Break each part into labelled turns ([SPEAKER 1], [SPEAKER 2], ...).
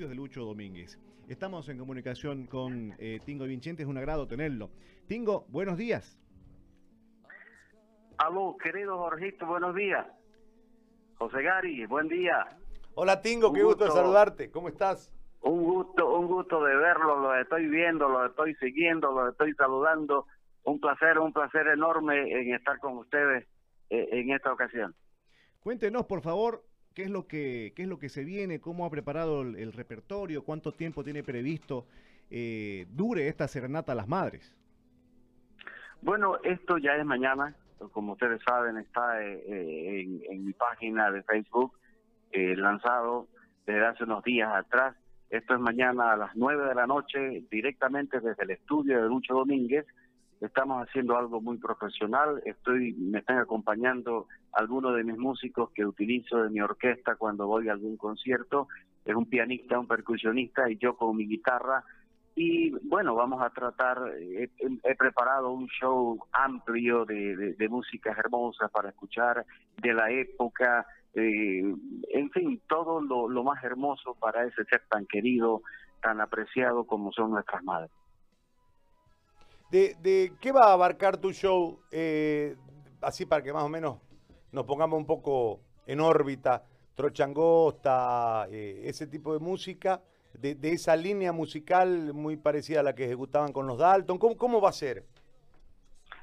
[SPEAKER 1] estudios de Lucho Domínguez. Estamos en comunicación con eh, Tingo Vincente, es un agrado tenerlo. Tingo, buenos días.
[SPEAKER 2] Aló, querido Jorgito, buenos días. José Gary, buen día.
[SPEAKER 3] Hola Tingo, qué gusto, de saludarte. ¿Cómo estás?
[SPEAKER 2] Un gusto, un gusto de verlo, lo estoy viendo, lo estoy siguiendo, lo estoy saludando. Un placer, un placer enorme en estar con ustedes eh, en esta ocasión.
[SPEAKER 1] Cuéntenos, por favor, qué es lo que, qué es lo que se viene, cómo ha preparado el, repertorio, cuánto tiempo tiene previsto eh, dure esta serenata a las madres.
[SPEAKER 2] Bueno, esto ya es mañana, como ustedes saben, está eh, eh, en, mi página de Facebook, lanzado desde hace unos días atrás. Esto es mañana a las 9 de la noche, directamente desde el estudio de Lucho Domínguez, estamos haciendo algo muy profesional. Estoy, me están acompañando algunos de mis músicos que utilizo de mi orquesta cuando voy a algún concierto. Es un pianista, un percusionista y yo con mi guitarra. Y bueno, vamos a tratar, he, preparado un show amplio de, de, músicas hermosas para escuchar de la época, eh, en fin, todo lo, lo más hermoso para ese ser tan querido, tan apreciado como son nuestras madres.
[SPEAKER 3] De, qué va a abarcar tu show? Eh, así para que más o menos nos pongamos un poco en órbita. Trochangosta, eh, ese tipo de música, de, esa línea musical muy parecida a la que ejecutaban con los Dalton. ¿Cómo, cómo va a ser?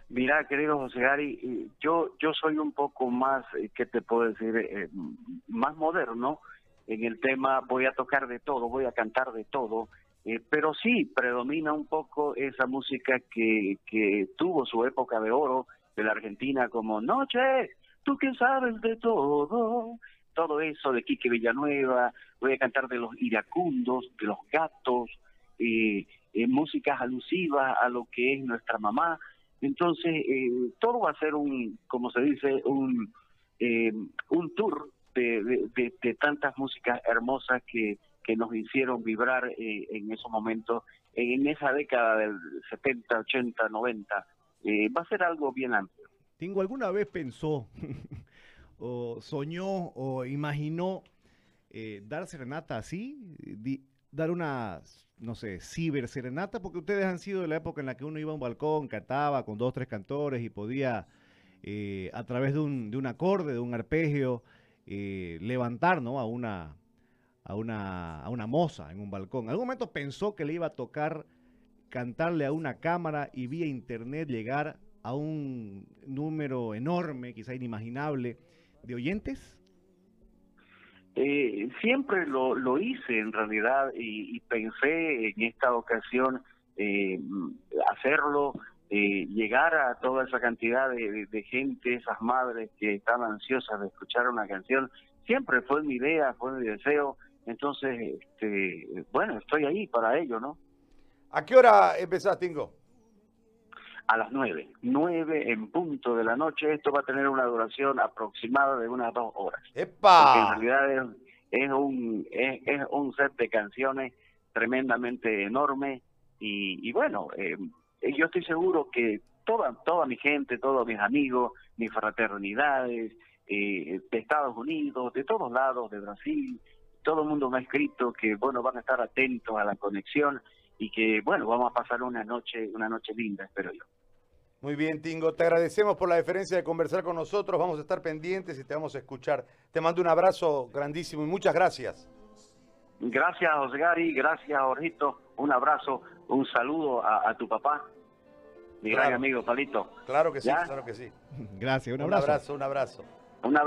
[SPEAKER 2] Mira, querido José Gary, yo, yo soy un poco más, eh, ¿qué te puedo decir? más moderno en el tema, voy a tocar de todo, voy a cantar de todo eh, pero sí, predomina un poco esa música que, que tuvo su época de oro de la Argentina como Noche, tú que sabes de todo, todo eso de Quique Villanueva, voy a cantar de los iracundos, de los gatos, eh, eh, músicas alusivas a lo que es nuestra mamá. Entonces, eh, todo va a ser un, como se dice, un, un tour de, de tantas músicas hermosas que que nos hicieron vibrar eh, en esos momentos, en esa década del 70, 80, 90. va a ser algo bien amplio.
[SPEAKER 1] ¿Tengo alguna vez pensó o soñó o imaginó eh, dar serenata así? dar una, no sé, ciber serenata, porque ustedes han sido de la época en la que uno iba a un balcón, cantaba con dos, tres cantores y podía, eh, a través de un, de un acorde, de un arpegio, levantar ¿no? a, una, a una, a una moza en un balcón. Algún momento pensó que le iba a tocar cantarle a una cámara y vía internet llegar a un quizá inimaginable, de oyentes?
[SPEAKER 2] Eh, siempre lo, lo hice en realidad y, pensé en esta ocasión eh, hacerlo, eh, llegar a toda esa cantidad de, de, gente, esas madres que están ansiosas de escuchar una canción. Siempre fue mi idea, fue mi deseo entonces, este, bueno, estoy ahí para ello, ¿no?
[SPEAKER 3] ¿A qué hora empezás, Tingo?
[SPEAKER 2] A las nueve, nueve en punto de la noche. Esto va a tener una duración aproximada de unas dos horas.
[SPEAKER 3] ¡Epa!
[SPEAKER 2] Porque en realidad es, un, es, un set de canciones tremendamente enorme y, bueno, eh, yo estoy seguro que toda, toda mi gente, todos mis amigos, mis fraternidades, eh, de Estados Unidos, de todos lados, de Brasil, todo el mundo me ha escrito que, bueno, van a estar atentos a la conexión y que, bueno, vamos a pasar una noche, una noche linda, espero yo.
[SPEAKER 3] Muy bien, Tingo, te agradecemos por la deferencia de conversar con nosotros, vamos a estar pendientes y te vamos a escuchar. Te mando un abrazo grandísimo y muchas gracias.
[SPEAKER 2] Gracias, Osgari, gracias, Jorgito, un abrazo, un saludo a, tu papá, mi gran amigo Palito.
[SPEAKER 3] Claro que sí, claro que sí.
[SPEAKER 1] Gracias, un
[SPEAKER 3] abrazo. Un abrazo, un abrazo.
[SPEAKER 2] Un abrazo.